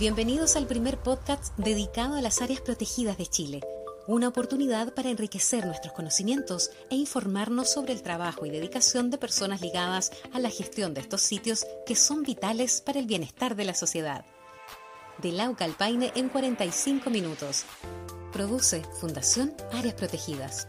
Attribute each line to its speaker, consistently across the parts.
Speaker 1: Bienvenidos al primer podcast dedicado a las áreas protegidas de Chile, una oportunidad para enriquecer nuestros conocimientos e informarnos sobre el trabajo y dedicación de personas ligadas a la gestión de estos sitios que son vitales para el bienestar de la sociedad. De Lauca al Paine en 45 minutos. Produce Fundación Áreas Protegidas.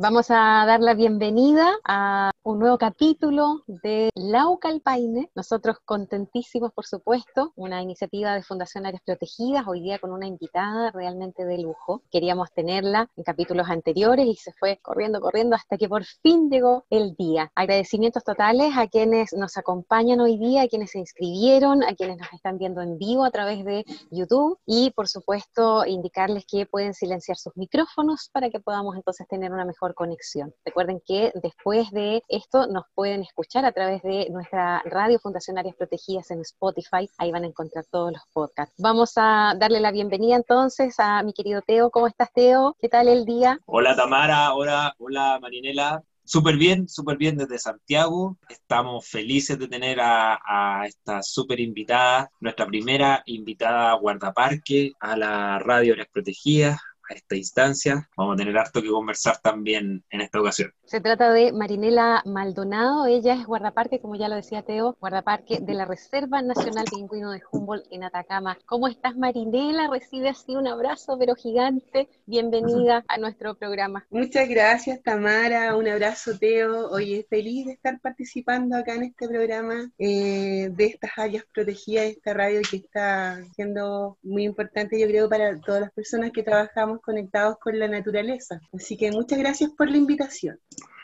Speaker 2: Vamos a dar la bienvenida a un nuevo capítulo de Laucalpaine. Nosotros contentísimos, por supuesto, una iniciativa de Fundación Áreas Protegidas, hoy día con una invitada realmente de lujo. Queríamos tenerla en capítulos anteriores y se fue corriendo, corriendo hasta que por fin llegó el día. Agradecimientos totales a quienes nos acompañan hoy día, a quienes se inscribieron, a quienes nos están viendo en vivo a través de YouTube y, por supuesto, indicarles que pueden silenciar sus micrófonos para que podamos entonces tener una mejor conexión. Recuerden que después de esto nos pueden escuchar a través de nuestra radio Fundación Áreas Protegidas en Spotify. Ahí van a encontrar todos los podcasts. Vamos a darle la bienvenida entonces a mi querido Teo. ¿Cómo estás, Teo? ¿Qué tal el día?
Speaker 3: Hola, Tamara. Hola, hola, Marinela. Súper bien, súper bien desde Santiago. Estamos felices de tener a, a esta súper invitada, nuestra primera invitada guardaparque a la Radio Áreas Protegidas, a esta instancia. Vamos a tener harto que conversar también en esta ocasión.
Speaker 2: Se trata de Marinela Maldonado, ella es guardaparque, como ya lo decía Teo, guardaparque de la Reserva Nacional Pingüino de Humboldt en Atacama. ¿Cómo estás Marinela? Recibe así un abrazo pero gigante. Bienvenida a nuestro programa.
Speaker 4: Muchas gracias Tamara, un abrazo Teo. Oye, feliz de estar participando acá en este programa eh, de estas áreas protegidas de esta radio que está siendo muy importante yo creo para todas las personas que trabajamos conectados con la naturaleza. Así que muchas gracias por la invitación.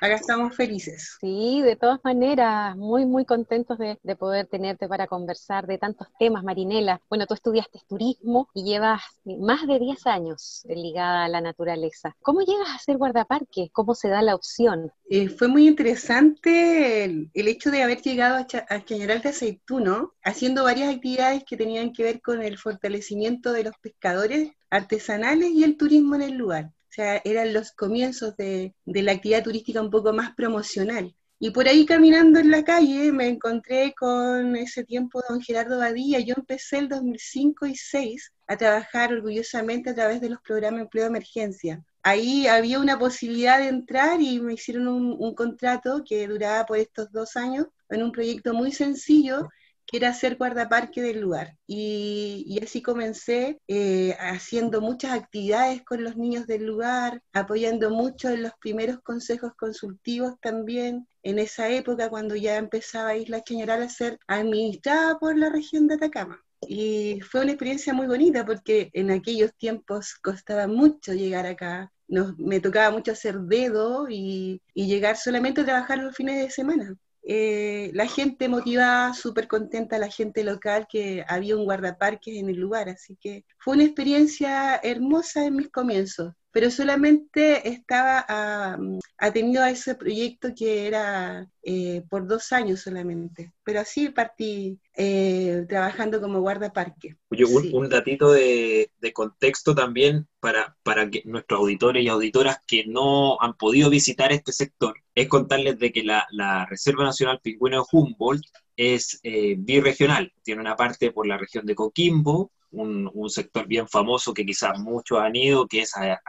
Speaker 4: Acá estamos felices.
Speaker 2: Sí, de todas maneras, muy, muy contentos de, poder tenerte para conversar de tantos temas, Marinela. Bueno, tú estudiaste turismo y llevas más de 10 años ligada a la naturaleza. ¿Cómo llegas a ser guardaparque? ¿Cómo se da la opción?
Speaker 4: Eh, fue muy interesante el, hecho de haber llegado a, Ch a Chañaral de Aceituno, haciendo varias actividades que tenían que ver con el fortalecimiento de los pescadores artesanales y el turismo en el lugar. O sea, eran los comienzos de, la actividad turística un poco más promocional. Y por ahí caminando en la calle me encontré con ese tiempo don Gerardo Badía. Yo empecé el 2005 y 2006 a trabajar orgullosamente a través de los programas de empleo de emergencia. Ahí había una posibilidad de entrar y me hicieron un, un contrato que duraba por estos dos años en un proyecto muy sencillo que era ser guardaparque del lugar. Y, así comencé eh, haciendo muchas actividades con los niños del lugar, apoyando mucho en los primeros consejos consultivos también. En esa época, cuando ya empezaba Isla Chañaral a ser administrada por la región de Atacama. Y fue una experiencia muy bonita porque en aquellos tiempos costaba mucho llegar acá. Nos, me tocaba mucho hacer dedo y, y llegar solamente a trabajar los fines de semana. Eh, la gente motivada, súper contenta, la gente local, que había un guardaparques en el lugar, así que fue una experiencia hermosa en mis comienzos pero solamente estaba ah, atendido a ese proyecto que era eh, por dos años solamente. Pero así partí eh, trabajando como guardaparque.
Speaker 3: Oye, un, datito de, contexto también para, para que nuestros auditores y auditoras que no han podido visitar este sector, es contarles de que la, Reserva Nacional Pingüino de Humboldt es eh, birregional, tiene una parte por la región de Coquimbo, un, sector bien famoso que quizás muchos han ido, que es a,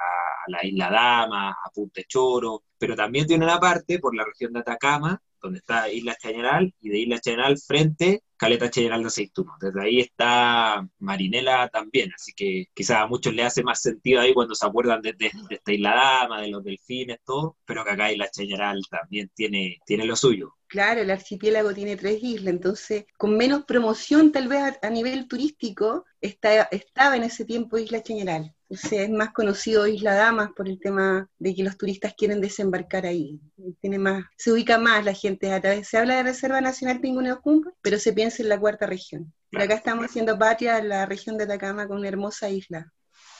Speaker 3: la Isla Dama, a Punta Choro, pero también tiene una parte por la región de Atacama, donde está Isla Chañaral, y de Isla Chañaral frente Caleta Chañaral de Aceituno. Desde ahí está Marinela también, así que quizás a muchos les hace más sentido ahí cuando se acuerdan de, esta Isla Dama, de los delfines, todo, pero que acá Isla Chañaral también tiene, tiene lo suyo.
Speaker 4: Claro, el archipiélago tiene tres islas, entonces con menos promoción tal vez a, nivel turístico está, estaba en ese tiempo Isla Chañaral. sea, es más conocido Isla Damas por el tema de que los turistas quieren desembarcar ahí. Tiene más, se ubica más la gente a través, se habla de Reserva Nacional Pingüino de pero se piensa en la cuarta región. Acá estamos haciendo patria en la región de Atacama con una hermosa isla.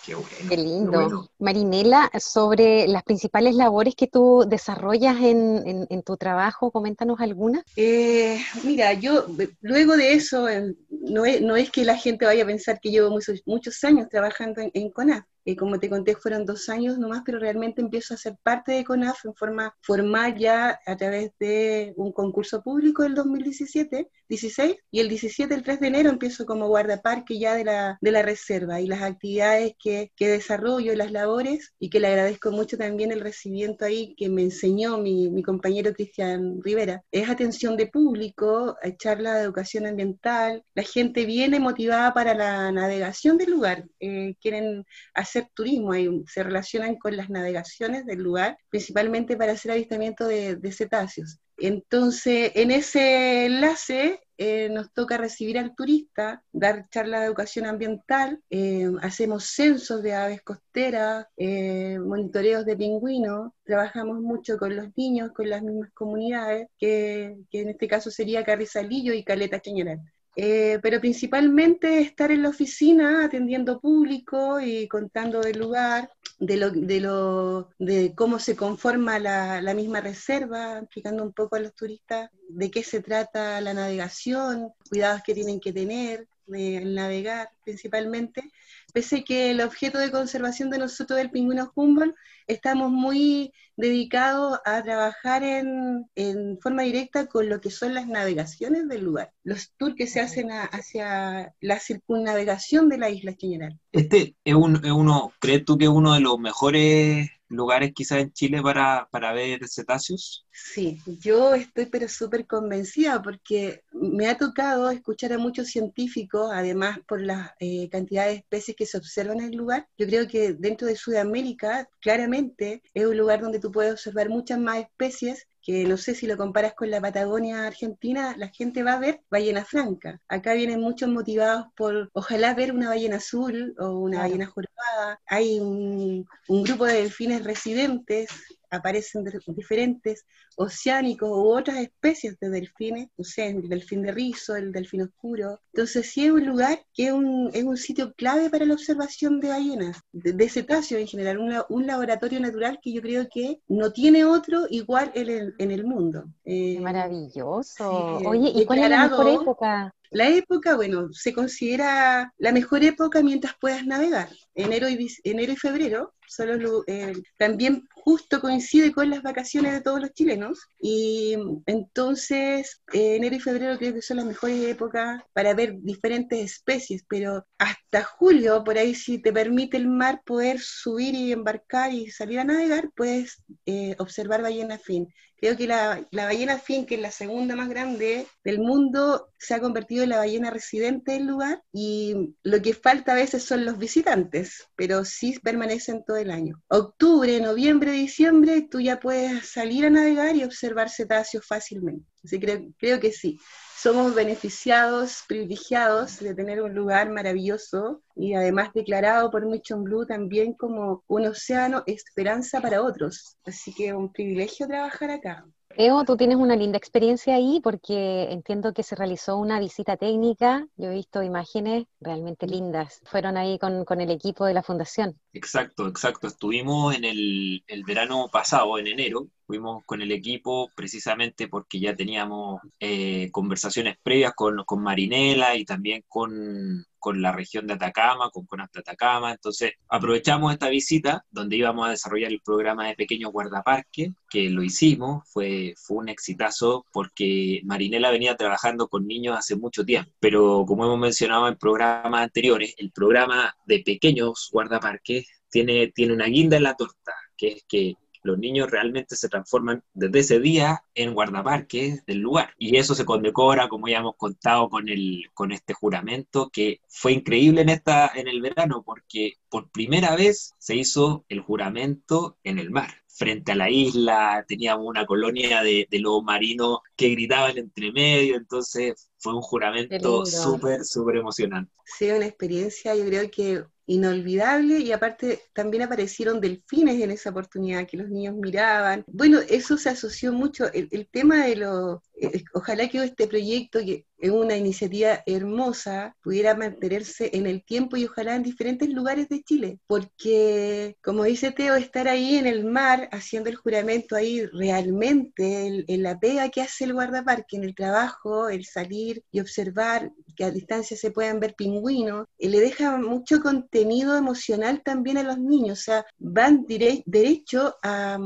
Speaker 2: Qué, lindo. Marinela, sobre las principales labores que tú desarrollas en, tu trabajo, coméntanos algunas.
Speaker 4: Eh, mira, yo luego de eso, no es, no es, que la gente vaya a pensar que llevo muchos, muchos años trabajando en, en CONAF, Eh, como te conté, fueron dos años nomás, pero realmente empiezo a ser parte de CONAF en forma formal ya a través de un concurso público del 2017, 16, y el 17, el 3 de enero, empiezo como guardaparque ya de la, de la reserva y las actividades que, que desarrollo, las labores, y que le agradezco mucho también el recibimiento ahí que me enseñó mi, mi compañero Cristian Rivera. Es atención de público, charla de educación ambiental, la gente viene motivada para la navegación del lugar, eh, quieren hacer turismo, se relacionan con las navegaciones del lugar, principalmente para hacer avistamiento de, cetáceos. Entonces, en ese enlace eh, nos toca recibir al turista, dar charla de educación ambiental, eh, hacemos censos de aves costeras, eh, monitoreos de pingüinos, trabajamos mucho con los niños, con las mismas comunidades, que, que en este caso sería Carrizalillo y Caleta Chañaral. Eh, pero principalmente estar en la oficina atendiendo público y contando del lugar, de, lo, de, lo, de cómo se conforma la, la, misma reserva, explicando un poco a los turistas de qué se trata la navegación, cuidados que tienen que tener, de navegar principalmente, pese que el objeto de conservación de nosotros del pingüino Humboldt estamos muy dedicados a trabajar en, en, forma directa con lo que son las navegaciones del lugar, los tours que se hacen a, hacia la circunnavegación de la isla general.
Speaker 3: Este es, un, es uno, ¿crees tú que es uno de los mejores lugares quizás en Chile para, para ver cetáceos?
Speaker 4: Sí, yo estoy pero súper convencida porque me ha tocado escuchar a muchos científicos, además por la eh, cantidad de especies que se observan en el lugar. Yo creo que dentro de Sudamérica, claramente, es un lugar donde tú puedes observar muchas más especies que no sé si lo comparas con la Patagonia Argentina, la gente va a ver ballena franca. Acá vienen muchos motivados por ojalá ver una ballena azul o una claro. ballena jorobada. Hay un, un grupo de delfines residentes aparecen diferentes oceánicos u otras especies de delfines, no sé, el delfín de rizo, el delfín oscuro. Entonces sí es un lugar que es un, es un sitio clave para la observación de ballenas, de, de cetáceos en general, un, un, laboratorio natural que yo creo que no tiene otro igual en el, en el mundo.
Speaker 2: Eh, Maravilloso. Sí, Oye, ¿y cuál es la mejor época?
Speaker 4: La época, bueno, se considera la mejor época mientras puedas navegar. Enero y, enero y febrero son los, eh, también justo coincide con las vacaciones de todos los chilenos y entonces eh, enero y febrero creo que son las mejores épocas para ver diferentes especies, pero hasta julio, por ahí si te permite el mar poder subir y embarcar y salir a navegar, puedes eh, observar ballena fin. Creo que la, la, ballena fin, que es la segunda más grande del mundo, se ha convertido en la ballena residente del lugar y lo que falta a veces son los visitantes, pero sí permanecen todo el año. Octubre, noviembre, diciembre, tú ya puedes salir a navegar y observar cetáceos fácilmente. Así que creo, creo que sí somos beneficiados, privilegiados de tener un lugar maravilloso y además declarado por Mission Blue también como un océano esperanza para otros. Así que un privilegio trabajar acá.
Speaker 2: Eo, tú tienes una linda experiencia ahí porque entiendo que se realizó una visita técnica. Yo he visto imágenes realmente lindas. Fueron ahí con, con el equipo de la fundación.
Speaker 3: Exacto, exacto. Estuvimos en el, el verano pasado, en enero, fuimos con el equipo precisamente porque ya teníamos eh, conversaciones previas con, con, Marinela y también con, con, la región de Atacama, con CONAF Atacama. Entonces aprovechamos esta visita donde íbamos a desarrollar el programa de pequeños guardaparques, que lo hicimos, fue, fue un exitazo porque Marinela venía trabajando con niños hace mucho tiempo, pero como hemos mencionado en programas anteriores, el programa de pequeños guardaparques tiene, tiene una guinda en la torta, que es que los niños realmente se transforman desde ese día en guardaparques del lugar. Y eso se condecora, como ya hemos contado, con, el, con este juramento que fue increíble en, esta, en el verano, porque por primera vez se hizo el juramento en el mar frente a la isla, teníamos una colonia de, de lobos marinos que gritaban entre medio, entonces fue un juramento súper, súper emocionante.
Speaker 4: Sí, una experiencia, yo creo que inolvidable y aparte también aparecieron delfines en esa oportunidad que los niños miraban. Bueno, eso se asoció mucho, el, tema de los, eh, ojalá que este proyecto, que es una iniciativa hermosa, pudiera mantenerse en el tiempo y ojalá en diferentes lugares de Chile, porque como dice Teo, estar ahí en el mar haciendo el juramento ahí realmente, en la pega que hace el guardaparque, en el trabajo, el salir y observar, que a distancia se puedan ver pingüinos, y le deja mucho contenido emocional también a los niños, o sea, van derecho a,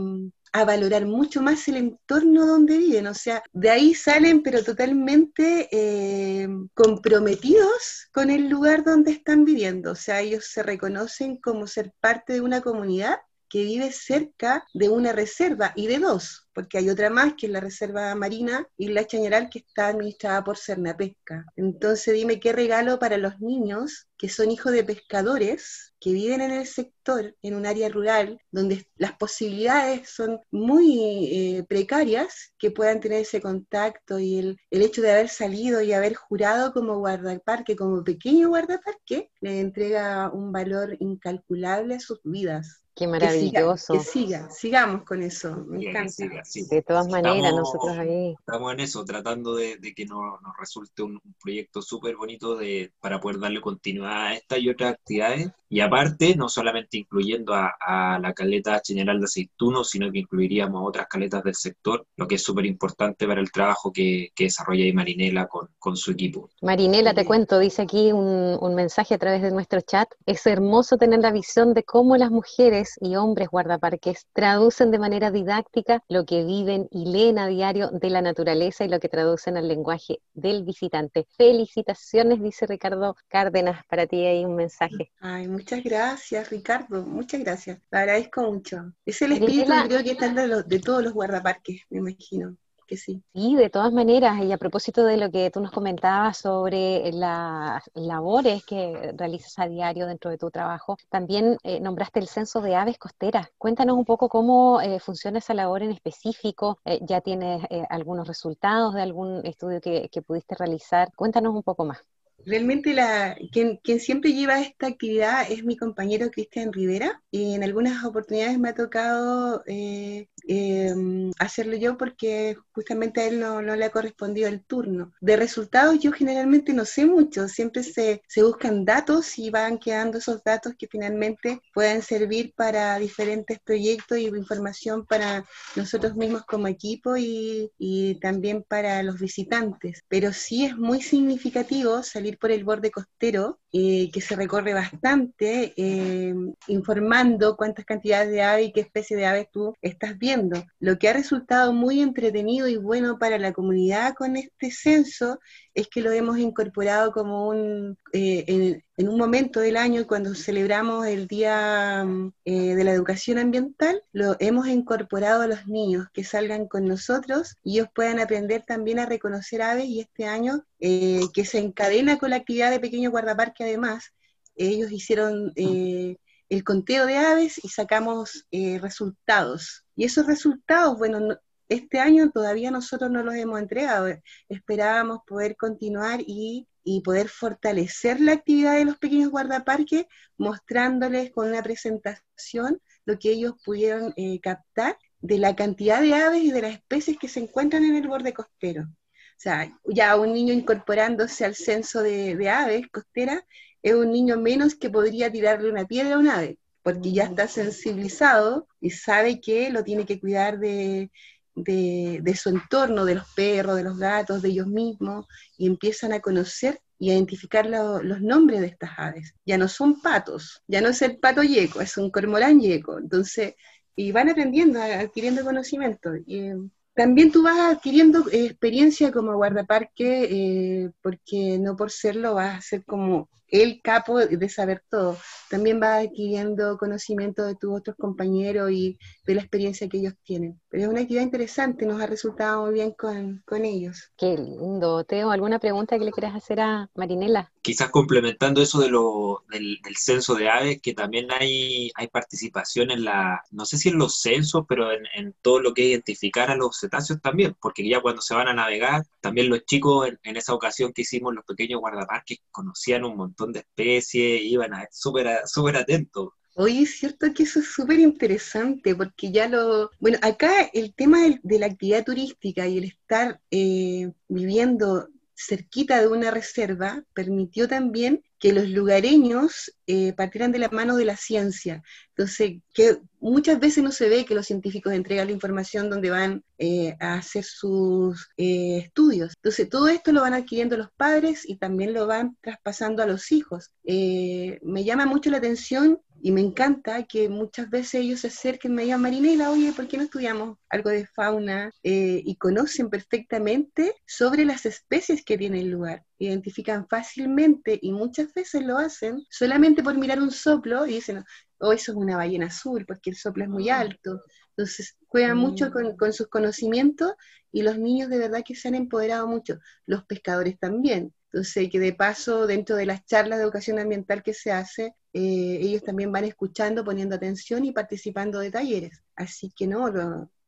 Speaker 4: a valorar mucho más el entorno donde viven. O sea, de ahí salen pero totalmente eh, comprometidos con el lugar donde están viviendo. O sea, ellos se reconocen como ser parte de una comunidad que vive cerca de una reserva y de dos, porque hay otra más que es la Reserva Marina y la Chañaral que está administrada por Cernapesca. Entonces dime qué regalo para los niños que son hijos de pescadores, que viven en el sector, en un área rural, donde las posibilidades son muy eh, precarias, que puedan tener ese contacto y el, el, hecho de haber salido y haber jurado como guardaparque, como pequeño guardaparque, le entrega un valor incalculable a sus vidas.
Speaker 2: Qué maravilloso.
Speaker 4: Que siga, sigamos con eso, me encanta.
Speaker 2: De todas maneras, nosotros ahí.
Speaker 3: Estamos en eso, tratando de, que nos, resulte un, proyecto súper bonito de, para poder darle continuidad a esta y otras actividades. Y aparte, no solamente incluyendo a, la caleta General de Aceituno, sino que incluiríamos a otras caletas del sector, lo que es súper importante para el trabajo que, que desarrolla ahí Marinela con, con, su equipo.
Speaker 2: Marinela, te cuento, dice aquí un, un mensaje a través de nuestro chat. Es hermoso tener la visión de cómo las mujeres y hombres guardaparques traducen de manera didáctica lo que viven y leen a diario de la naturaleza y lo que traducen al lenguaje del visitante. Felicitaciones, dice Ricardo Cárdenas, para ti hay un mensaje.
Speaker 4: Ay, muchas gracias, Ricardo, muchas gracias. Te agradezco mucho. Es el espíritu, creo que está de, de todos los guardaparques, me imagino sí.
Speaker 2: De todas maneras, y a propósito de lo que tú nos comentabas sobre las labores que realizas a diario dentro de tu trabajo, también eh, nombraste el censo de aves costeras. Cuéntanos un poco cómo eh, funciona esa labor en específico. Eh, ¿Ya tienes algunos resultados de algún estudio que pudiste realizar? Cuéntanos un poco más.
Speaker 4: Realmente la, quien, siempre lleva esta actividad es mi compañero Cristian Rivera y en algunas oportunidades me ha tocado eh, em, hacerlo yo porque justamente a él no, le ha correspondido el turno. De resultados yo generalmente no sé mucho, siempre se, buscan datos y van quedando esos datos que finalmente pueden servir para diferentes proyectos y información para nosotros mismos como equipo y, y también para los visitantes. Pero sí es muy significativo salir por el borde costero, eh, que se recorre bastante, eh, informando cuántas cantidades de aves y qué especie de aves tú estás viendo. Lo que ha resultado muy entretenido y bueno para la comunidad con este censo es que lo hemos incorporado como un, eh, en, un momento del año cuando celebramos el Día eh, de la Educación Ambiental, lo hemos incorporado a los niños que salgan con nosotros y ellos puedan aprender también a reconocer aves y este año eh, que se encadena con la actividad de Pequeño Guardaparque además, ellos hicieron el conteo de aves y sacamos resultados. Y esos resultados, bueno, este año todavía nosotros no los hemos entregado. Esperábamos poder continuar y, poder fortalecer la actividad de los pequeños guardaparques, mostrándoles con una presentación lo que ellos pudieron eh, captar de la cantidad de aves y de las especies que se encuentran en el borde costero. O sea, ya un niño incorporándose al censo de, de aves costeras es un niño menos que podría tirarle una piedra a un ave, porque ya está sensibilizado y sabe que lo tiene que cuidar de, de, su entorno, de los perros, de los gatos, de ellos mismos, y empiezan a conocer y identificar los nombres de estas aves. Ya no son patos, ya no es el pato yeco, es un cormorán yeco. Entonces, y van aprendiendo, adquiriendo conocimiento. Y, también tú vas adquiriendo experiencia como guardaparque, eh, porque no por serlo vas a ser como el capo de saber todo. También vas adquiriendo conocimiento de tus otros compañeros y de la experiencia que ellos tienen. Pero es una actividad interesante, nos ha resultado muy bien con, con ellos.
Speaker 2: Qué lindo. Teo, ¿alguna pregunta que le quieras hacer a Marinela?
Speaker 3: Quizás complementando eso de lo, del, censo de aves, que también hay, hay participación en la, no sé si en los censos, pero en, en todo lo que es identificar a los cetáceos también, porque ya cuando se van a navegar, también los chicos en, en esa ocasión que hicimos los pequeños guardaparques conocían un montón de especies, iban a súper súper atentos.
Speaker 4: Oye, es cierto que eso es súper interesante, porque ya lo... Bueno, acá el tema de, la actividad turística y el estar eh, viviendo cerquita de una reserva permitió también que los lugareños eh, partieran de la mano de la ciencia. Entonces, que muchas veces no se ve que los científicos entregan la información donde van eh, a hacer sus eh, estudios. Entonces, todo esto lo van adquiriendo los padres y también lo van traspasando a los hijos. me llama mucho la atención y me encanta que muchas veces ellos se acerquen y me digan, Marinela, oye, ¿por qué no estudiamos algo de fauna? Eh, y conocen perfectamente sobre las especies que tiene el lugar. Identifican fácilmente y muchas veces lo hacen solamente por mirar un soplo y dicen, oh, eso es una ballena azul, porque el soplo es muy alto. Entonces, juegan mucho con, con sus conocimientos y los niños de verdad que se han empoderado mucho. Los pescadores también entonces, que de paso, dentro de las charlas de educación ambiental que se hace, eh, ellos también van escuchando, poniendo atención y participando de talleres. Así que no,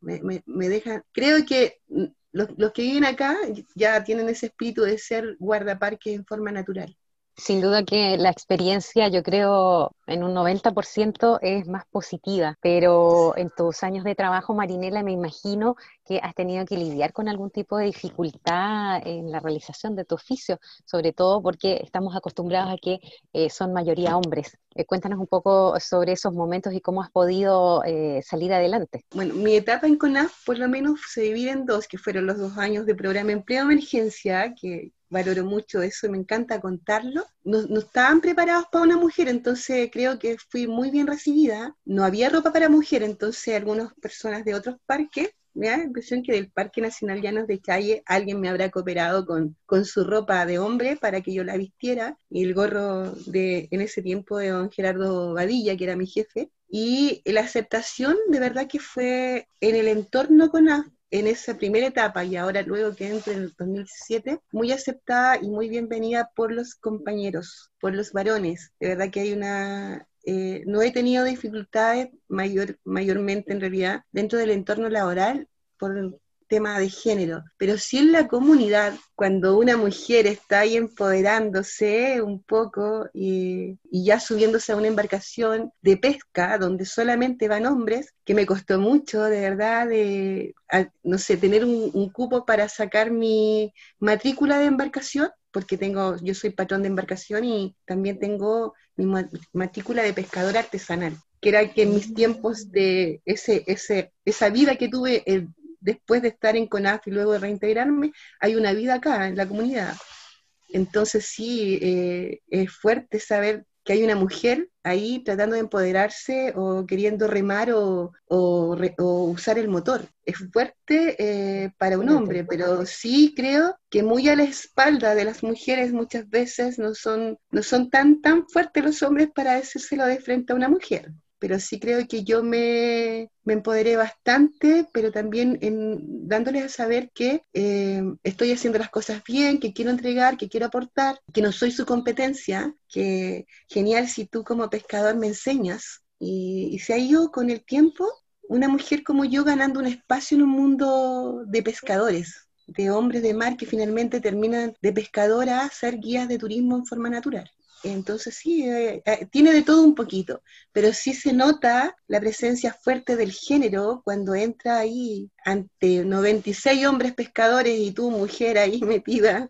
Speaker 4: me, me, dejan, creo que mm, los, los, que viven acá ya tienen ese espíritu de ser guardaparques en forma natural.
Speaker 2: Sin duda que la experiencia, yo creo, en un 90% es más positiva, pero en tus años de trabajo, Marinela, me imagino que has tenido que lidiar con algún tipo de dificultad en la realización de tu oficio, sobre todo porque estamos acostumbrados a que eh, son mayoría hombres. Eh, cuéntanos un poco sobre esos momentos y cómo has podido eh, salir adelante.
Speaker 4: Bueno, mi etapa en CONAF por lo menos se divide en dos, que fueron los dos años de programa Empleo Emergencia, que valoro mucho eso me encanta contarlo. No, estaban preparados para una mujer, entonces creo que fui muy bien recibida. No había ropa para mujer, entonces algunas personas de otros parques me da la impresión que del Parque Nacional Llanos de Challe alguien me habrá cooperado con, con su ropa de hombre para que yo la vistiera y el gorro de en ese tiempo de don Gerardo Badilla, que era mi jefe. Y la aceptación de verdad que fue en el entorno con en esa primera etapa y ahora luego que entre en el 2017, muy aceptada y muy bienvenida por los compañeros, por los varones. De verdad que hay una... Eh, no he tenido dificultades mayor, mayormente en realidad dentro del entorno laboral por tema de género, pero sí en la comunidad, cuando una mujer está ahí empoderándose un poco y, ya subiéndose a una embarcación de pesca donde solamente van hombres, que me costó mucho, de verdad, de, no sé, tener un, cupo para sacar mi matrícula de embarcación, porque tengo, yo soy patrón de embarcación y también tengo mi matrícula de pescador artesanal que era que en mis tiempos de ese, ese, esa vida que tuve el después de estar en CONAF y luego de reintegrarme, hay una vida acá en la comunidad. Entonces sí, eh, es fuerte saber que hay una mujer ahí tratando de empoderarse o queriendo remar o, usar el motor. Es fuerte eh, para un hombre, pero sí creo que muy a la espalda de las mujeres muchas veces no son, no son tan, tan fuertes los hombres para decírselo de frente a una mujer pero sí creo que yo me, me empoderé bastante, pero también en, dándoles a saber que eh, estoy haciendo las cosas bien, que quiero entregar, que quiero aportar, que no soy su competencia, que genial si tú como pescador me enseñas. Y, y se ha ido con el tiempo una mujer como yo ganando un espacio en un mundo de pescadores, de hombres de mar que finalmente terminan de pescadora a ser guías de turismo en forma natural. Entonces sí, eh, eh, tiene de todo un poquito, pero sí se nota la presencia fuerte del género cuando entra ahí ante 96 hombres pescadores y tú, mujer, ahí metida,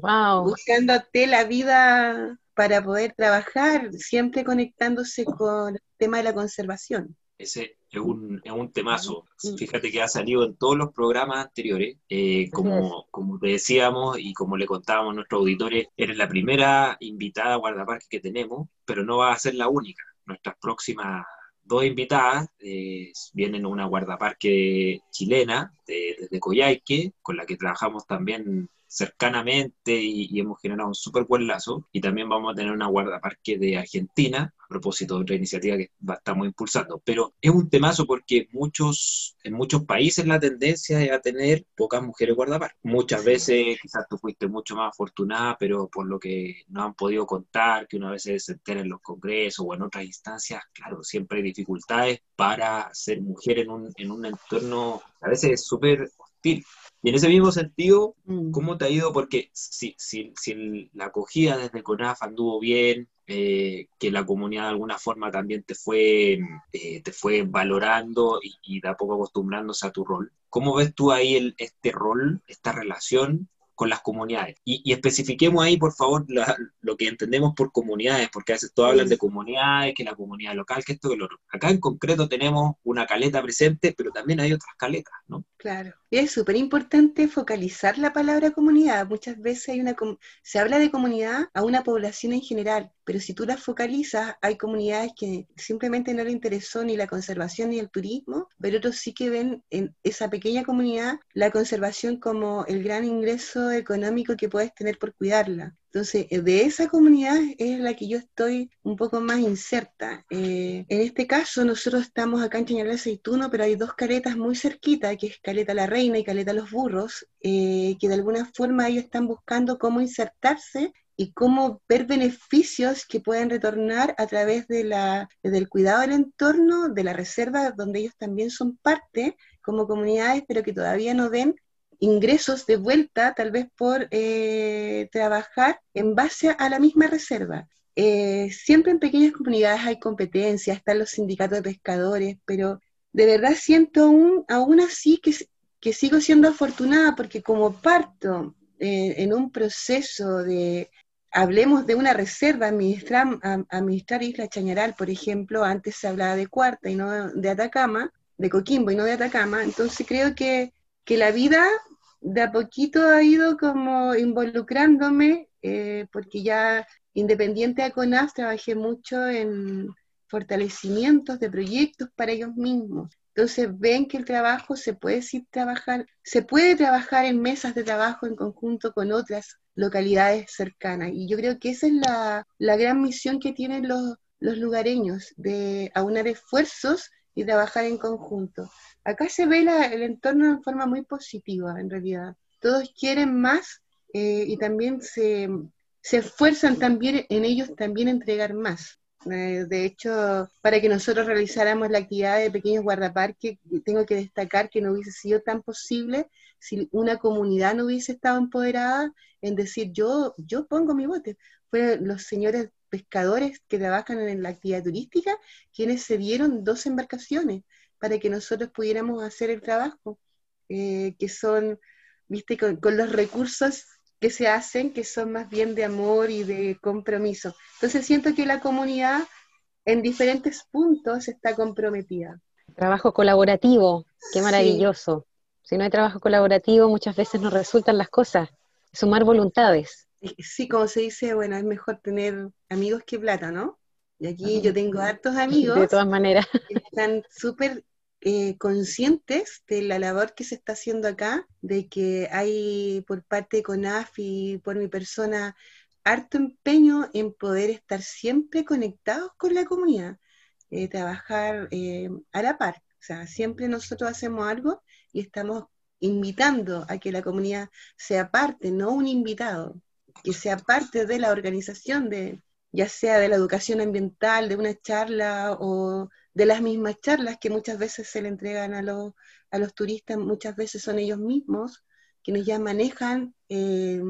Speaker 4: wow. buscándote la vida para poder trabajar, siempre conectándose con el tema de la conservación.
Speaker 3: Ese es un, es un temazo. Fíjate que ha salido en todos los programas anteriores. Eh, como, como te decíamos y como le contábamos a nuestros auditores, eres la primera invitada a guardaparque que tenemos, pero no va a ser la única. Nuestras próximas dos invitadas eh, vienen una guardaparque chilena desde Coyhaique, con la que trabajamos también cercanamente y, hemos generado un súper buen lazo. Y también vamos a tener una guardaparque de Argentina, a propósito de otra iniciativa que estamos impulsando. Pero es un temazo porque muchos, en muchos países la tendencia es a tener pocas mujeres guardaparques. Muchas veces quizás tú fuiste mucho más afortunada, pero por lo que no han podido contar, que una vez se entera en los congresos o en otras instancias, claro, siempre hay dificultades para ser mujer en un, en un entorno a veces súper hostil. Y en ese mismo sentido, mm. ¿cómo te ha ido? Porque si, si, si la acogida desde CONAF anduvo bien, eh, que la comunidad de alguna forma también te fue, eh, te fue valorando y, y de a poco acostumbrándose a tu rol. ¿Cómo ves tú ahí el, este rol, esta relación con las comunidades. Y, especifiquemos ahí, por favor, lo que entendemos por comunidades, porque a veces todos hablan de comunidades, que la comunidad local, que esto, que lo otro. Acá en concreto tenemos una caleta presente, pero también hay otras caletas, ¿no?
Speaker 4: Claro. Es súper importante focalizar la palabra comunidad. Muchas veces hay una se habla de comunidad a una población en general, pero si tú la focalizas, hay comunidades que simplemente no le interesó ni la conservación ni el turismo, pero otros sí que ven en esa pequeña comunidad la conservación como el gran ingreso económico que puedes tener por cuidarla. Entonces, eh, de esa comunidad es la que yo estoy un poco más inserta. Eh, en este caso, nosotros estamos acá en Chañal de Aceituno, pero hay dos caletas muy cerquita, que es Caleta La Reina y Caleta Los Burros, eh, que de alguna forma ellos están buscando cómo insertarse y cómo ver beneficios que pueden retornar a través del cuidado del entorno, de la reserva, donde ellos también son parte como comunidades, pero que todavía no ven ingresos de vuelta, tal vez por eh, trabajar en base a la misma reserva. Eh, siempre en pequeñas comunidades hay competencias, están los sindicatos de pescadores, pero de verdad siento aún, aún así que, que sigo siendo afortunada porque como parto eh, en un proceso de, hablemos de una reserva, administrar, administrar Isla Chañaral, por ejemplo, antes se hablaba de Cuarta y no de Atacama, de Coquimbo y no de Atacama, entonces creo que que la vida de a poquito ha ido como involucrándome, eh, porque ya independiente de CONAF trabajé mucho en fortalecimientos de proyectos para ellos mismos. Entonces ven que el trabajo se puede trabajar, se puede trabajar en mesas de trabajo en conjunto con otras localidades cercanas. Y yo creo que esa es la, la gran misión que tienen los, los lugareños, de aunar esfuerzos y trabajar en conjunto. Acá se ve el entorno de forma muy positiva, en realidad. Todos quieren más eh, y también se, se, esfuerzan también en ellos también entregar más. Eh, de hecho, para que nosotros realizáramos la actividad de pequeños guardaparques, tengo que destacar que no hubiese sido tan posible si una comunidad no hubiese estado empoderada en decir yo, yo pongo mi bote. Fueron los señores pescadores que trabajan en la actividad turística quienes se dieron dos embarcaciones para que nosotros pudiéramos hacer el trabajo, eh, que son, viste, con, los recursos que se hacen, que son más bien de amor y de compromiso. Entonces siento que la comunidad en diferentes puntos está comprometida.
Speaker 2: Trabajo colaborativo, qué maravilloso. Si no hay trabajo colaborativo, muchas veces no resultan las cosas. Sumar voluntades.
Speaker 4: Sí, como se dice, bueno, es mejor tener amigos que plata, ¿no? Y aquí yo tengo hartos amigos.
Speaker 2: De todas maneras.
Speaker 4: Que están súper eh, conscientes de la labor que se está haciendo acá, de que hay por parte de CONAF y por mi persona harto empeño en poder estar siempre conectados con la comunidad, eh, trabajar eh, a la par. O sea, siempre nosotros hacemos algo y estamos invitando a que la comunidad sea parte, no un invitado, que sea parte de la organización de, ya sea de la educación ambiental, de una charla o de las mismas charlas que muchas veces se le entregan a los, a los turistas, muchas veces son ellos mismos quienes ya manejan eh,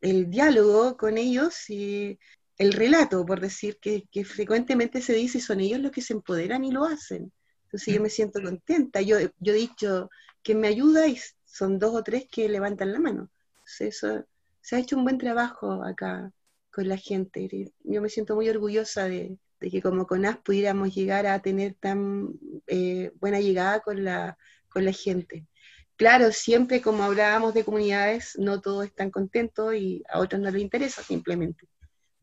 Speaker 4: el diálogo con ellos y el relato, por decir, que, frecuentemente se dice y son ellos los que se empoderan y lo hacen. Entonces yo me siento contenta. Yo, yo he dicho que me ayuda y son dos o tres que levantan la mano. eso, se ha hecho un buen trabajo acá con la gente. Yo me siento muy orgullosa de, que como CONAS pudiéramos llegar a tener tan eh, buena llegada con la, con la gente. Claro, siempre como hablábamos de comunidades, no todos están contentos y a otros no les interesa simplemente.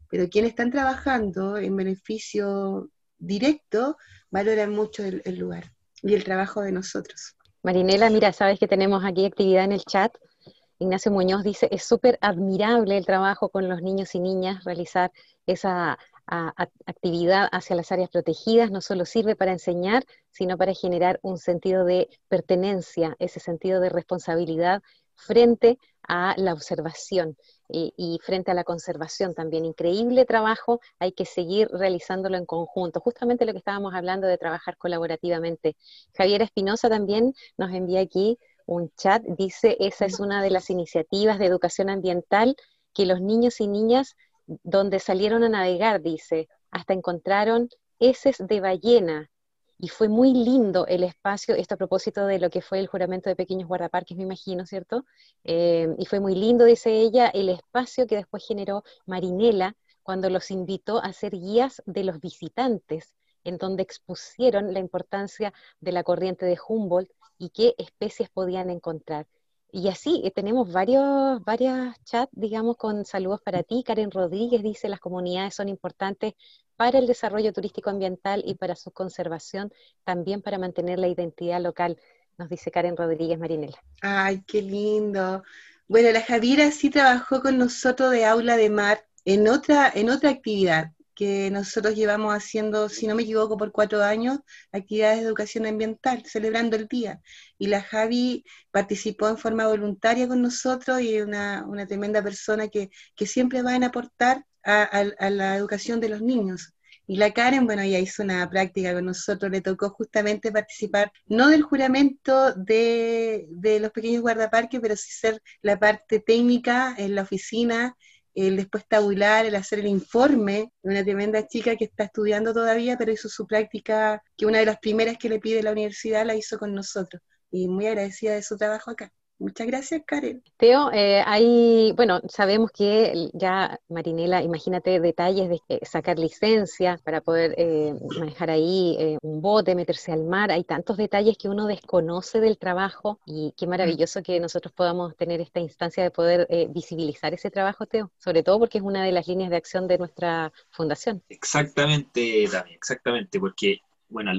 Speaker 4: Pero quienes están trabajando en beneficio directo valoran mucho el, el lugar y el trabajo de nosotros.
Speaker 2: Marinela, mira, sabes que tenemos aquí actividad en el chat. Ignacio Muñoz dice, es súper admirable el trabajo con los niños y niñas, realizar esa actividad hacia las áreas protegidas no solo sirve para enseñar, sino para generar un sentido de pertenencia, ese sentido de responsabilidad frente a la observación y, frente a la conservación también. Increíble trabajo, hay que seguir realizándolo en conjunto. Justamente lo que estábamos hablando de trabajar colaborativamente. Javier Espinosa también nos envía aquí un chat, dice, esa es una de las iniciativas de educación ambiental que los niños y niñas donde salieron a navegar, dice, hasta encontraron heces de ballena y fue muy lindo el espacio, esto a propósito de lo que fue el juramento de pequeños guardaparques, me imagino, ¿cierto? Eh, y fue muy lindo, dice ella, el espacio que después generó Marinela cuando los invitó a ser guías de los visitantes, en donde expusieron la importancia de la corriente de Humboldt y qué especies podían encontrar. Y así eh, tenemos varios, varios chats, digamos, con saludos para ti. Karen Rodríguez dice, las comunidades son importantes para el desarrollo turístico ambiental y para su conservación, también para mantener la identidad local, nos dice Karen Rodríguez Marinela.
Speaker 4: Ay, qué lindo. Bueno, la Javiera sí trabajó con nosotros de aula de mar en otra, en otra actividad que nosotros llevamos haciendo, si no me equivoco, por cuatro años, actividades de educación ambiental, celebrando el día. Y la Javi participó en forma voluntaria con nosotros y es una, una, tremenda persona que, que siempre va a aportar a, la educación de los niños. Y la Karen, bueno, ella hizo una práctica con nosotros, le tocó justamente participar, no del juramento de, de los pequeños guardaparques, pero sí ser la parte técnica en la oficina, el después tabular, el hacer el informe, una tremenda chica que está estudiando todavía, pero hizo su práctica, que una de las primeras que le pide la universidad la hizo con nosotros. Y muy agradecida de su trabajo acá. Muchas gracias, Karen.
Speaker 2: Teo, eh, hay, bueno, sabemos que ya, Marinela, imagínate detalles de eh, sacar licencia para poder eh, manejar ahí un bote, meterse al mar, hay tantos detalles que uno desconoce del trabajo y qué maravilloso que nosotros podamos tener esta instancia de poder visibilizar ese trabajo, Teo, sobre todo porque es una de las líneas de acción de nuestra fundación.
Speaker 3: Exactamente, Dani, exactamente, porque, bueno,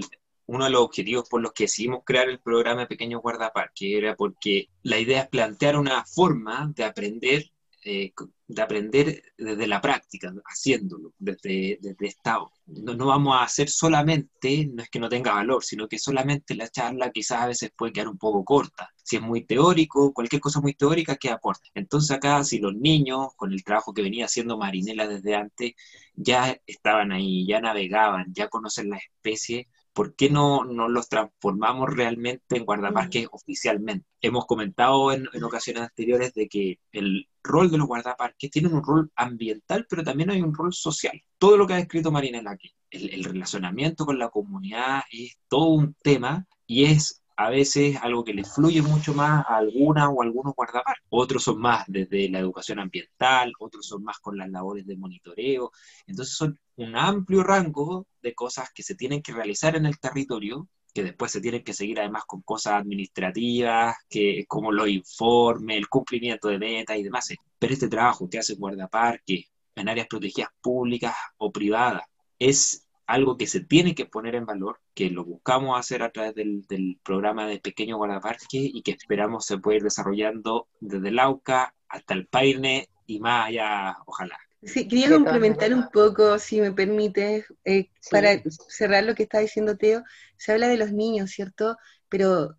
Speaker 3: uno de los objetivos por los que decidimos crear el programa Pequeños Guardaparques era porque la idea es plantear una forma de aprender, eh, de aprender desde la práctica, haciéndolo, desde, desde esta... No, no vamos a hacer solamente, no es que no tenga valor, sino que solamente la charla quizás a veces puede quedar un poco corta. Si es muy teórico, cualquier cosa muy teórica, que aporta. Entonces acá, si los niños, con el trabajo que venía haciendo Marinela desde antes, ya estaban ahí, ya navegaban, ya conocen la especie, ¿por qué no, no los transformamos realmente en guardaparques oficialmente? Hemos comentado en, ocasiones anteriores de que el rol de los guardaparques tiene un rol ambiental, pero también hay un rol social. Todo lo que ha descrito Marinela aquí, el, el relacionamiento con la comunidad es todo un tema y es a veces algo que le fluye mucho más a alguna o algunos guardaparques. Otros son más desde la educación ambiental, otros son más con las labores de monitoreo. Entonces son un amplio rango de cosas que se tienen que realizar en el territorio, que después se tienen que seguir además con cosas administrativas, que como los informes, el cumplimiento de metas y demás. Pero este trabajo que hace guardaparque en áreas protegidas públicas o privadas es algo que se tiene que poner en valor, que lo buscamos hacer a través del, programa de Pequeño Guardaparque y que esperamos se pueda ir desarrollando desde el AUCA hasta el Paine y más allá, ojalá.
Speaker 4: Sí, quería complementar un poco, si me permite, eh, para cerrar lo que está diciendo Teo. Se habla de los niños, ¿cierto? Pero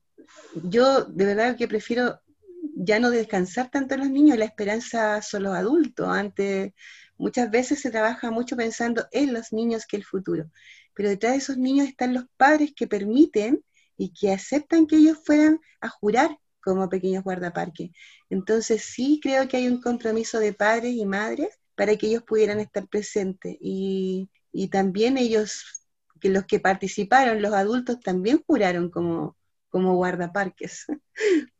Speaker 4: yo de verdad que prefiero ya no descansar tanto en los niños, la esperanza son los adultos. Antes, muchas veces se trabaja mucho pensando en los niños que el futuro, pero detrás de esos niños están los padres que permiten y que aceptan que ellos fueran a jurar como pequeños guardaparques. Entonces sí creo que hay un compromiso de padres y madres para que ellos pudieran estar presentes. Y, también ellos, que los que participaron, los adultos, también juraron como, como guardaparques.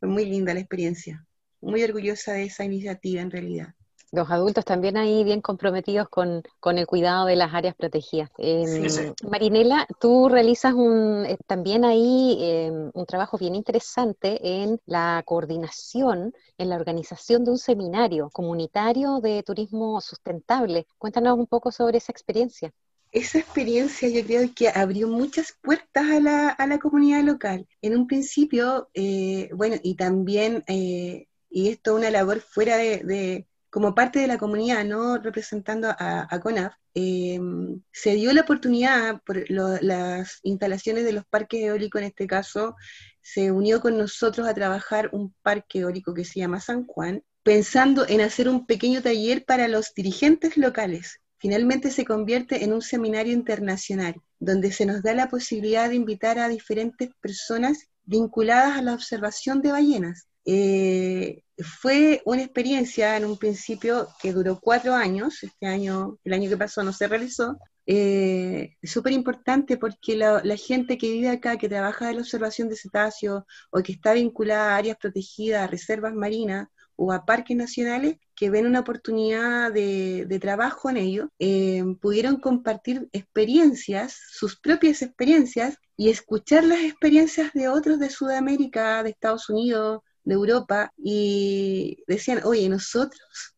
Speaker 4: Fue muy linda la experiencia. Muy orgullosa de esa iniciativa en realidad
Speaker 2: los adultos también ahí bien comprometidos con, el cuidado de las áreas protegidas. Em, Marinela, tú realizas un, eh, también ahí em, un trabajo bien interesante en la coordinación, en la organización de un seminario comunitario de turismo sustentable. Cuéntanos un poco sobre esa experiencia.
Speaker 4: Esa experiencia yo creo que abrió muchas puertas a la, comunidad local. En un principio, eh, bueno, y también, eh, y esto es una labor fuera de como parte de la comunidad, no representando a, CONAF, eh, se dio la oportunidad, por las instalaciones de los parques eólicos en este caso, se unió con nosotros a trabajar un parque eólico que se llama San Juan, pensando en hacer un pequeño taller para los dirigentes locales. Finalmente se convierte en un seminario internacional, donde se nos da la posibilidad de invitar a diferentes personas vinculadas a la observación de ballenas. Eh, fue una experiencia en un principio que duró cuatro años, este año, el año que pasó no se realizó, eh, súper importante porque la, gente que vive acá, que trabaja de la observación de cetáceos o que está vinculada a áreas protegidas, a reservas marinas o a parques nacionales, que ven una oportunidad de, trabajo en ello, eh, pudieron compartir experiencias, sus propias experiencias, y escuchar las experiencias de otros de Sudamérica, de Estados Unidos, de Europa, y decían, oye, nosotros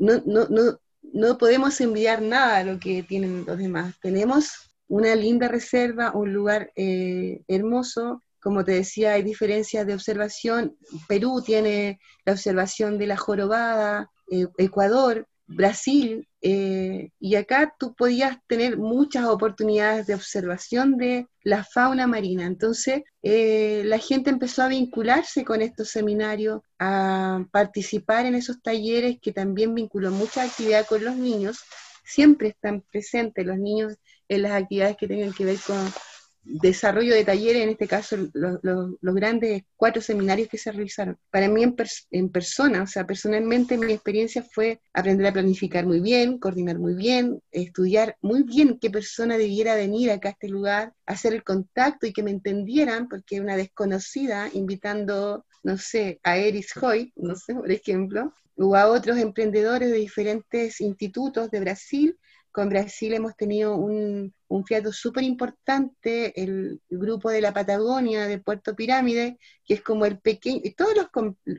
Speaker 4: no, no, no, no podemos enviar nada a lo que tienen los demás. Tenemos una linda reserva, un lugar eh, hermoso. Como te decía, hay diferencias de observación. Perú tiene la observación de la jorobada, eh, Ecuador Brasil, eh, y acá tú podías tener muchas oportunidades de observación de la fauna marina. Entonces, eh, la gente empezó a vincularse con estos seminarios, a participar en esos talleres que también vinculó mucha actividad con los niños. Siempre están presentes los niños en las actividades que tengan que ver con desarrollo de talleres, en este caso los grandes cuatro seminarios que se realizaron. Para mí en, en, persona, o sea, personalmente mi experiencia fue aprender a planificar muy bien, coordinar muy bien, estudiar muy bien qué persona debiera venir acá a este lugar, hacer el contacto y que me entendieran, porque una desconocida invitando, no sé, a Eris Hoy, no sé, por ejemplo, o a otros emprendedores de diferentes institutos de Brasil con Brasil hemos tenido un, un fiato súper importante, el grupo de la Patagonia, de Puerto Pirámide, que es como el pequeño, y todos los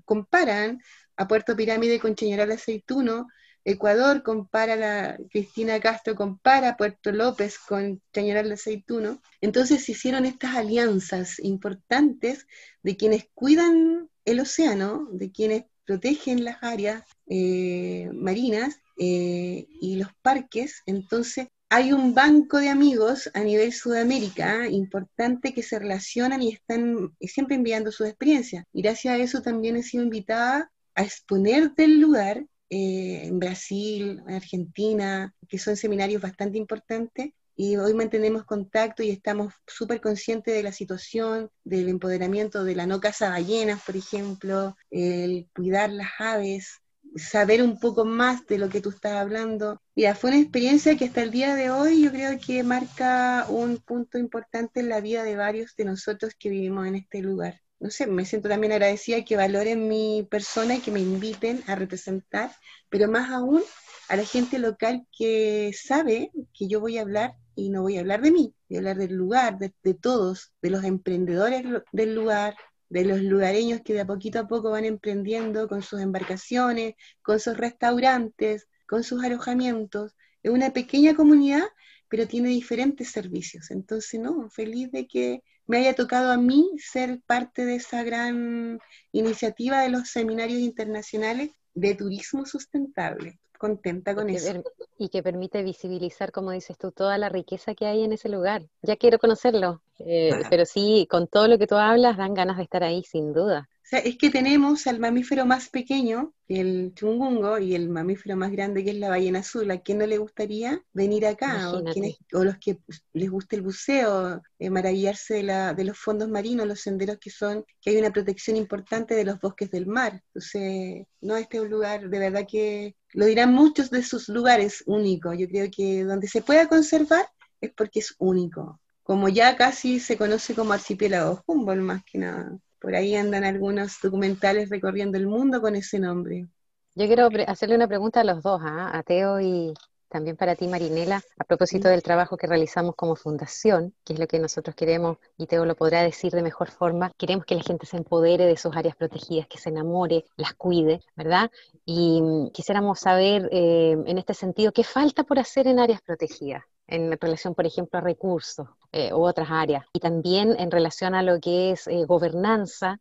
Speaker 4: comparan a Puerto Pirámide con Chañaral Aceituno, Ecuador compara Cristina Castro compara Puerto López con Chañaral Aceituno. Entonces se hicieron estas alianzas importantes de quienes cuidan el océano, de quienes protegen las áreas eh, marinas eh, y los parques, entonces hay un banco de amigos a nivel Sudamérica importante que se relacionan y están siempre enviando sus experiencias. Y gracias a eso también he sido invitada a exponer del lugar eh, en Brasil, en Argentina, que son seminarios bastante importantes. Y hoy mantenemos contacto y estamos súper conscientes de la situación, del empoderamiento de la no caza ballenas, por ejemplo, el cuidar las aves, saber un poco más de lo que tú estás hablando. Ya, fue una experiencia que hasta el día de hoy yo creo que marca un punto importante en la vida de varios de nosotros que vivimos en este lugar. No sé, me siento también agradecida que valoren mi persona y que me inviten a representar, pero más aún a la gente local que sabe que yo voy a hablar y no voy a hablar de mí, voy a hablar del lugar, de, de todos, de los emprendedores del lugar, de los lugareños que de a poquito a poco van emprendiendo con sus embarcaciones, con sus restaurantes, con sus alojamientos. Es una pequeña comunidad, pero tiene diferentes servicios. Entonces, no, feliz de que me haya tocado a mí ser parte de esa gran iniciativa de los seminarios internacionales de turismo sustentable contenta con eso.
Speaker 2: Y que permite visibilizar, como dices tú, toda la riqueza que hay en ese lugar. Ya quiero conocerlo, eh, pero sí, con todo lo que tú hablas, dan ganas de estar ahí, sin duda
Speaker 4: es que tenemos al mamífero más pequeño, el chungungo, y el mamífero más grande, que es la ballena azul. ¿A quién no le gustaría venir acá? O, los que les guste el buceo, eh, maravillarse de, la, de los fondos marinos, los senderos que son, que hay una protección importante de los bosques del mar. Entonces, no, este es un lugar, de verdad que lo dirán muchos de sus lugares únicos. Yo creo que donde se pueda conservar es porque es único. Como ya casi se conoce como archipiélago Humboldt, más que nada. Por ahí andan algunos documentales recorriendo el mundo con ese nombre.
Speaker 2: Yo quiero hacerle una pregunta a los dos, ¿ah? a Teo y también para ti, Marinela, a propósito del trabajo que realizamos como fundación, que es lo que nosotros queremos, y Teo lo podrá decir de mejor forma, queremos que la gente se empodere de sus áreas protegidas, que se enamore, las cuide, ¿verdad? Y mm, quisiéramos saber eh, en este sentido, ¿qué falta por hacer en áreas protegidas? En relación, por ejemplo, a recursos eh, u otras áreas. Y también en relación a lo que es eh, gobernanza,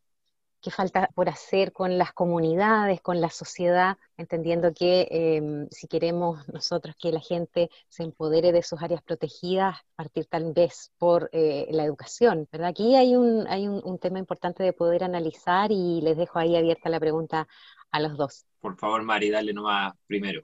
Speaker 2: que falta por hacer con las comunidades, con la sociedad, entendiendo que em, si queremos nosotros que la gente se empodere de sus áreas protegidas, partir tal vez por eh, la educación, ¿verdad? Aquí hay, un, hay un, tema importante de poder analizar y les dejo ahí abierta la pregunta a los dos.
Speaker 3: Por favor, Mari, dale nomás primero.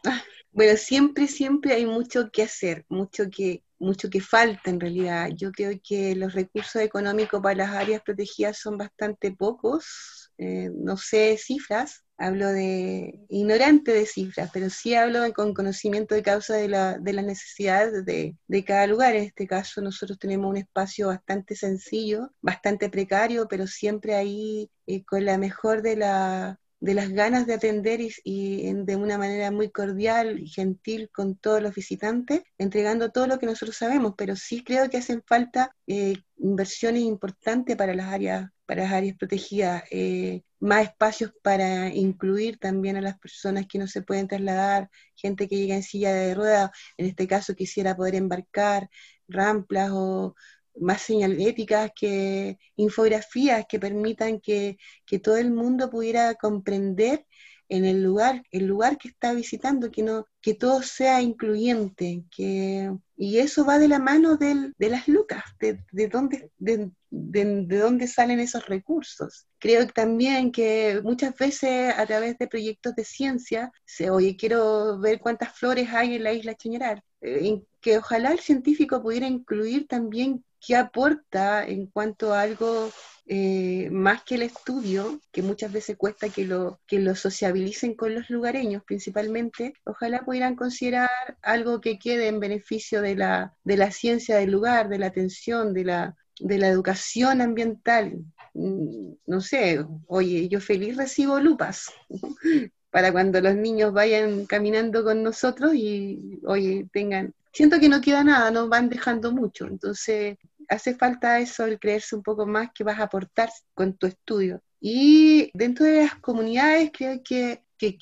Speaker 4: Bueno, siempre, siempre hay mucho que hacer, mucho que, mucho que falta en realidad. Yo creo que los recursos económicos para las áreas protegidas son bastante pocos, eh, no sé cifras, hablo de ignorante de cifras, pero sí hablo con conocimiento de causa de, la, de las necesidades de, de, cada lugar. En este caso nosotros tenemos un espacio bastante sencillo, bastante precario, pero siempre ahí eh, con la mejor de la de las ganas de atender y, de una manera muy cordial y gentil con todos los visitantes, entregando todo lo que nosotros sabemos, pero sí creo que hacen falta eh, inversiones importantes para las áreas, para las áreas protegidas, eh, más espacios para incluir también a las personas que no se pueden trasladar, gente que llega en silla de ruedas, en este caso quisiera poder embarcar, ramplas o más señaléticas, que infografías que permitan que, todo el mundo pudiera comprender en el lugar, el lugar que está visitando, que no, que todo sea incluyente, que, y eso va de la mano de las lucas, de, de dónde, de, de, dónde salen esos recursos. Creo también que muchas veces a través de proyectos de ciencia, se, oye, quiero ver cuántas flores hay en la isla Chañaral, eh, que ojalá el científico pudiera incluir también qué aporta en cuanto a algo eh, más que el estudio, que muchas veces cuesta que lo, que lo sociabilicen con los lugareños principalmente, ojalá pudieran considerar algo que quede en beneficio de la, de la ciencia del lugar, de la atención, de la, de la educación ambiental. Mm, no sé, oye, yo feliz recibo lupas para cuando los niños vayan caminando con nosotros y, oye, tengan... Siento que no queda nada, nos van dejando mucho, entonces hace falta eso, el creerse un poco más que vas a aportar con tu estudio. Y dentro de las comunidades creo que, que,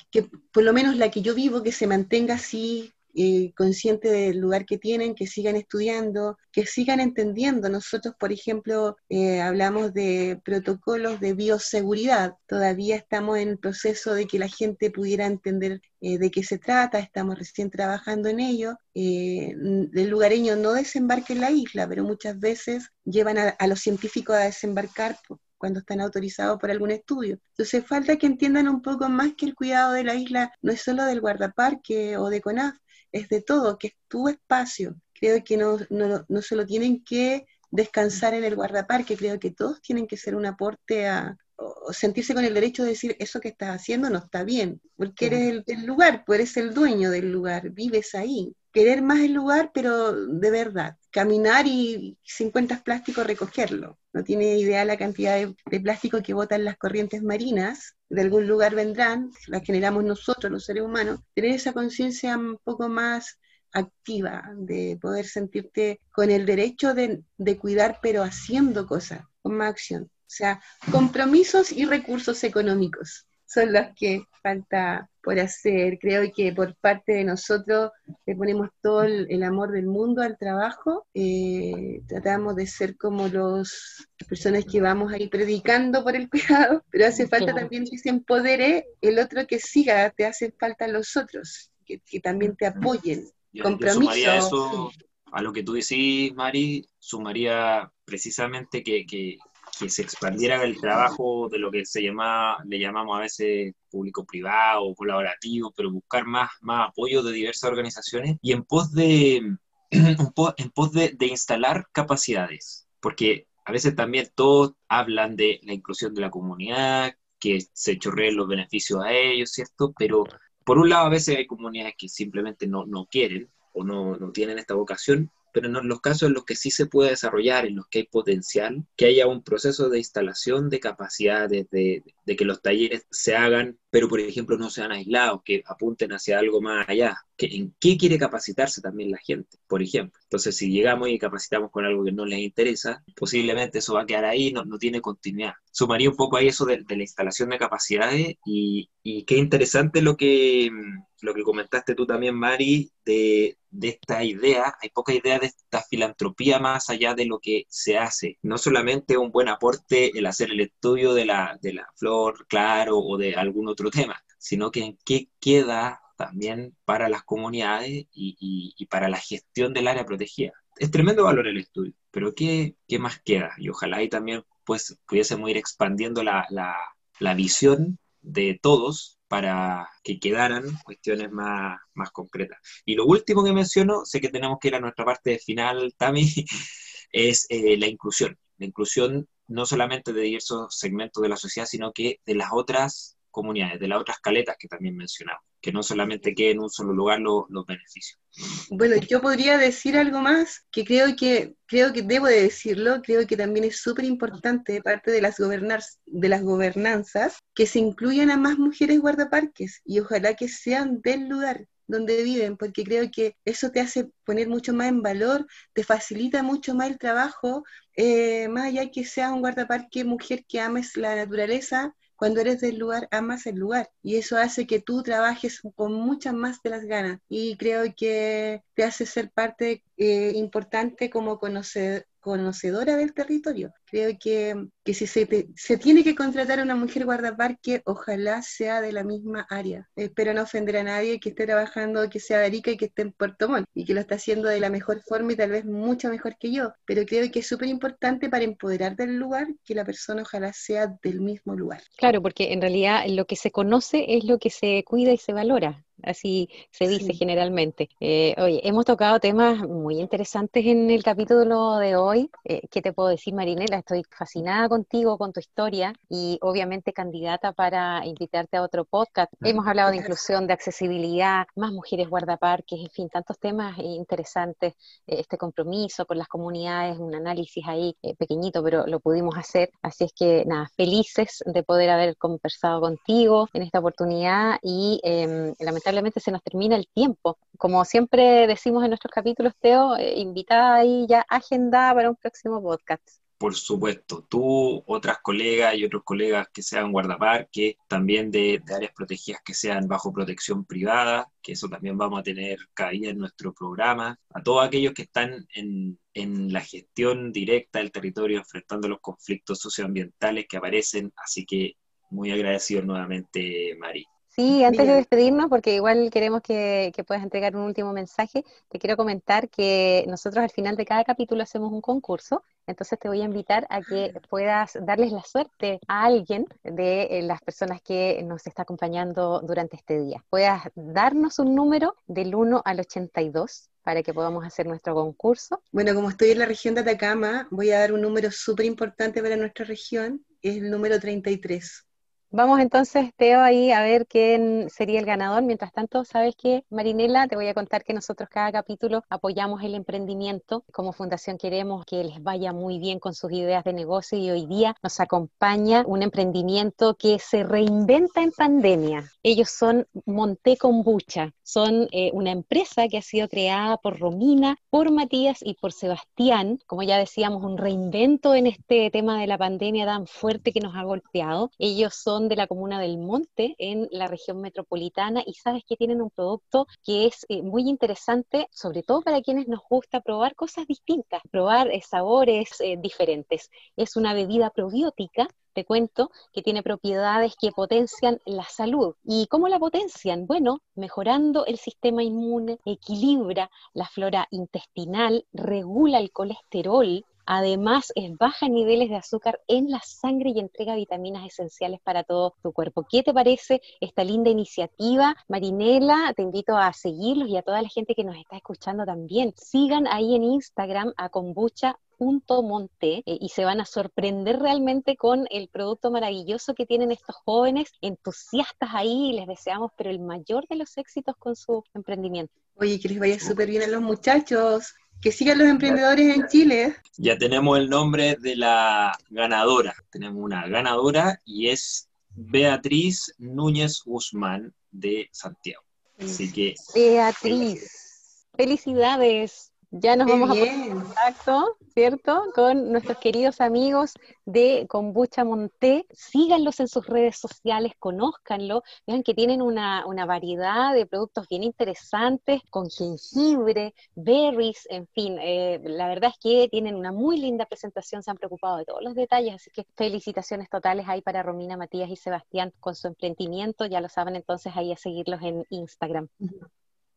Speaker 4: por lo menos la que yo vivo, que se mantenga así eh, consciente del lugar que tienen, que sigan estudiando, que sigan entendiendo. Nosotros, por ejemplo, eh, hablamos de protocolos de bioseguridad. Todavía estamos en el proceso de que la gente pudiera entender eh, de qué se trata, estamos recién trabajando en ello. el lugareño no desembarca en la isla, pero muchas veces llevan a, a los científicos a desembarcar cuando están autorizados por algún estudio. Entonces falta que entiendan un poco más que el cuidado de la isla no es solo del guardaparque o de CONAF, es de todo, que es tu espacio. Creo que no, no, no solo tienen que descansar en el guardaparque, creo que todos tienen que ser un aporte a, o sentirse con el derecho de decir eso que estás haciendo no está bien, porque eres el, el, lugar, pues eres el dueño del lugar, vives ahí. Querer más el lugar, pero de verdad. Caminar y si encuentras plástico, recogerlo. No tiene idea la cantidad de, de plástico que botan las corrientes marinas de algún lugar vendrán, las generamos nosotros, los seres humanos, tener esa conciencia un poco más activa, de poder sentirte con el derecho de, de, cuidar, pero haciendo cosas, con más acción. O sea, compromisos y recursos económicos son los que falta por hacer. Creo que por parte de nosotros le ponemos todo el, amor del mundo al trabajo. Eh, tratamos de ser como los, las personas que vamos ahí predicando por el cuidado, pero hace falta también que se empodere el otro que siga, te hacen falta los otros, que, también te apoyen. Compromiso.
Speaker 3: eso a lo que tú decís, Mari, sumaría precisamente que, que que se expandiera el trabajo de lo que se llama, le llamamos a veces público-privado colaborativo, pero buscar más, más apoyo de diversas organizaciones y en pos de, en pos de, de instalar capacidades, porque a veces también todos hablan de la inclusión de la comunidad, que se chorreen los beneficios a ellos, ¿cierto? Pero por un lado a veces hay comunidades que simplemente no, no quieren o no, no tienen esta vocación, pero en los casos en los que sí se puede desarrollar, en los que hay potencial, que haya un proceso de instalación de capacidades, de, de que los talleres se hagan, pero por ejemplo no sean aislados, que apunten hacia algo más allá, que en qué quiere capacitarse también la gente, por ejemplo. Entonces, si llegamos y capacitamos con algo que no les interesa, posiblemente eso va a quedar ahí, no, no tiene continuidad. Sumaría un poco ahí eso de, de la instalación de capacidades y, y qué interesante lo que lo que comentaste tú también, Mari, de, de, esta idea, hay poca idea de esta filantropía más allá de lo que se hace. No solamente un buen aporte el hacer el estudio de la, de la flor, claro, o de algún otro tema, sino que en qué queda también para las comunidades y, para la gestión del área protegida. Es tremendo valor el estudio, pero ¿qué, qué más queda? Y ojalá ahí también pues, pudiésemos ir expandiendo la, la, la visión de todos para que quedaran cuestiones más, más concretas. Y lo último que menciono, sé que tenemos que ir a nuestra parte final, Tami, es eh, la inclusión. La inclusión no solamente de diversos segmentos de la sociedad, sino que de las otras comunidades, de las otras caletas que también mencionamos, que no solamente quede en un solo lugar los, beneficios.
Speaker 4: Bueno, yo podría decir algo más que creo que creo que debo de decirlo, creo que también es súper importante parte de las de las gobernanzas que se incluyan a más mujeres guardaparques y ojalá que sean del lugar donde viven, porque creo que eso te hace poner mucho más en valor, te facilita mucho más el trabajo, eh, más allá que sea un guardaparque mujer que ames la naturaleza, cuando eres del lugar, amas el lugar. Y eso hace que tú trabajes con muchas más de las ganas. Y creo que te hace ser parte eh, importante como conocedora del territorio. Creo que, si se, se, tiene que contratar a una mujer guardaparque, ojalá sea de la misma área. Espero no ofender a nadie que esté trabajando, que sea de Arica y que esté en Puerto Montt y que lo está haciendo de la mejor forma y tal vez mucho mejor que yo. Pero creo que es súper importante para empoderar del lugar que la persona ojalá sea del mismo lugar.
Speaker 2: Claro, porque en realidad lo que se conoce es lo que se cuida y se valora así se dice generalmente. Eh, oye, hemos tocado temas muy interesantes en el capítulo de hoy. Eh, ¿Qué te puedo decir, Marinela? Estoy fascinada contigo, con tu historia y obviamente candidata para invitarte a otro podcast. Hemos hablado de inclusión, de accesibilidad, más mujeres guardaparques, en fin, tantos temas interesantes. Eh, este compromiso con las comunidades, un análisis ahí pequeñito, pero lo pudimos hacer. Así es que nada, felices de poder haber conversado contigo en esta oportunidad y em, lamentablemente se nos termina el tiempo. Como siempre decimos en nuestros capítulos, Teo, eh, invitada ahí ya agendada para un próximo podcast.
Speaker 3: Por supuesto, tú, otras colegas y otros colegas que sean guardaparques, también de, áreas protegidas que sean bajo protección privada, que eso también vamos a tener cabida en nuestro programa, a todos aquellos que están en, en la gestión directa del territorio, enfrentando los conflictos socioambientales que aparecen, así que muy agradecido nuevamente, Mari.
Speaker 2: Sí, antes de despedirnos, porque igual queremos que, puedas entregar un último mensaje, te quiero comentar que nosotros al final de cada capítulo hacemos un concurso, entonces te voy a invitar a que ah. puedas darles la suerte a alguien de eh, las personas que nos está acompañando durante este día. Puedas darnos un número del 1 al 82 para que podamos hacer nuestro concurso.
Speaker 4: Bueno, como estoy en la región de Atacama, voy a dar un número súper importante para nuestra región, es el número 33.
Speaker 2: Vamos entonces, Teo, ahí a ver quién sería el ganador. Mientras tanto, sabes que, Marinela, te voy a contar que nosotros cada capítulo apoyamos el emprendimiento. Como fundación queremos que les vaya muy bien con sus ideas de negocio y hoy día nos acompaña un emprendimiento que se reinventa en pandemia. Ellos son Monté Kombucha. Son eh, una empresa que ha sido creada por Romina, por Matías y por Sebastián. Como ya decíamos, un reinvento en este tema de la pandemia tan fuerte que nos ha golpeado. Ellos son de la comuna del Monte, en la región metropolitana, y sabes que tienen un producto que es eh, muy interesante, sobre todo para quienes nos gusta probar cosas distintas, probar eh, sabores eh, diferentes. Es una bebida probiótica te cuento que tiene propiedades que potencian la salud. ¿Y cómo la potencian? Bueno, mejorando el sistema inmune, equilibra la flora intestinal, regula el colesterol, Además, es baja en niveles de azúcar en la sangre y entrega vitaminas esenciales para todo tu cuerpo. ¿Qué te parece esta linda iniciativa? Marinela, te invito a seguirlos y a toda la gente que nos está escuchando también. Sigan ahí en Instagram a kombucha Monte eh, y se van a sorprender realmente con el producto maravilloso que tienen estos jóvenes entusiastas ahí y les deseamos pero el mayor de los éxitos con su emprendimiento.
Speaker 4: Oye, que les vaya súper bien a los muchachos. Que sigan los emprendedores en Chile.
Speaker 3: Ya tenemos el nombre de la ganadora. Tenemos una ganadora y es Beatriz Núñez Guzmán de Santiago. Así que.
Speaker 2: Beatriz, felicidades. Ya nos vamos a poner en contacto, ¿cierto? Con nuestros queridos amigos de Kombucha Monté. Síganlos en sus redes sociales, conózcanlo. Vean que tienen una, variedad de productos bien interesantes, con jengibre, berries, en fin. Eh, la verdad es que tienen una muy linda presentación, se han preocupado de todos los detalles, así que felicitaciones totales ahí para Romina, Matías y Sebastián con su emprendimiento. Ya lo saben entonces ahí a seguirlos en Instagram.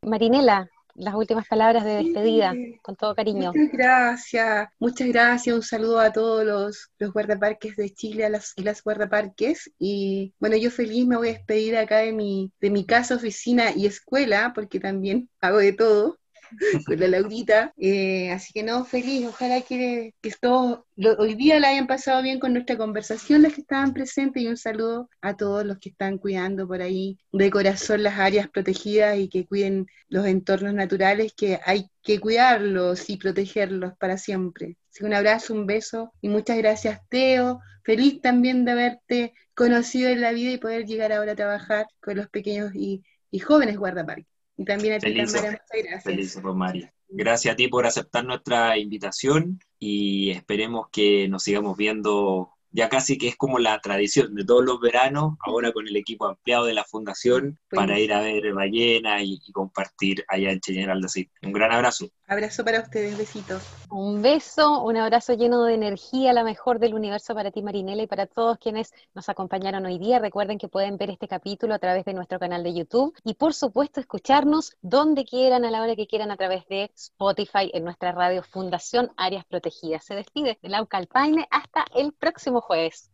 Speaker 2: Marinela, las últimas palabras de despedida, con todo cariño.
Speaker 4: Muchas gracias, muchas gracias, un saludo a todos los, los guardaparques de Chile a las, y las guardaparques. Y bueno, yo feliz me voy a despedir acá de mi, de mi casa, oficina y escuela, porque también hago de todo. con la Laurita. Eh, así que no, feliz, ojalá que, que todos hoy día la hayan pasado bien con nuestra conversación, las que estaban presentes, y un saludo a todos los que están cuidando por ahí de corazón las áreas protegidas y que cuiden los entornos naturales, que hay que cuidarlos y protegerlos para siempre. Así que un abrazo, un beso y muchas gracias, Teo. Feliz también de haberte conocido en la vida y poder llegar ahora a trabajar con los pequeños y, jóvenes guardaparques. Y también a ti, Tamara, muchas gracias.
Speaker 3: Feliz, Romaria. Gracias a ti por aceptar nuestra invitación y esperemos que nos sigamos viendo ya casi que es como la tradición de todos los veranos, ahora con el equipo ampliado de la fundación, para ir a ver ballenas y, compartir allá en General de. Un gran abrazo.
Speaker 4: Abrazo para ustedes, besitos.
Speaker 2: Un beso, un abrazo lleno de energía, la mejor del universo para ti, Marinela, y para todos quienes nos acompañaron hoy día. Recuerden que pueden ver este capítulo a través de nuestro canal de YouTube y, por supuesto, escucharnos donde quieran, a la hora que quieran, a través de Spotify en nuestra radio Fundación Áreas Protegidas. Se despide de Lauca Alpaine hasta el próximo jueves.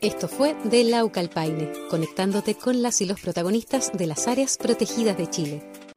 Speaker 1: Esto fue de Lauca Alpaine, conectándote con las y los protagonistas de las áreas protegidas de Chile.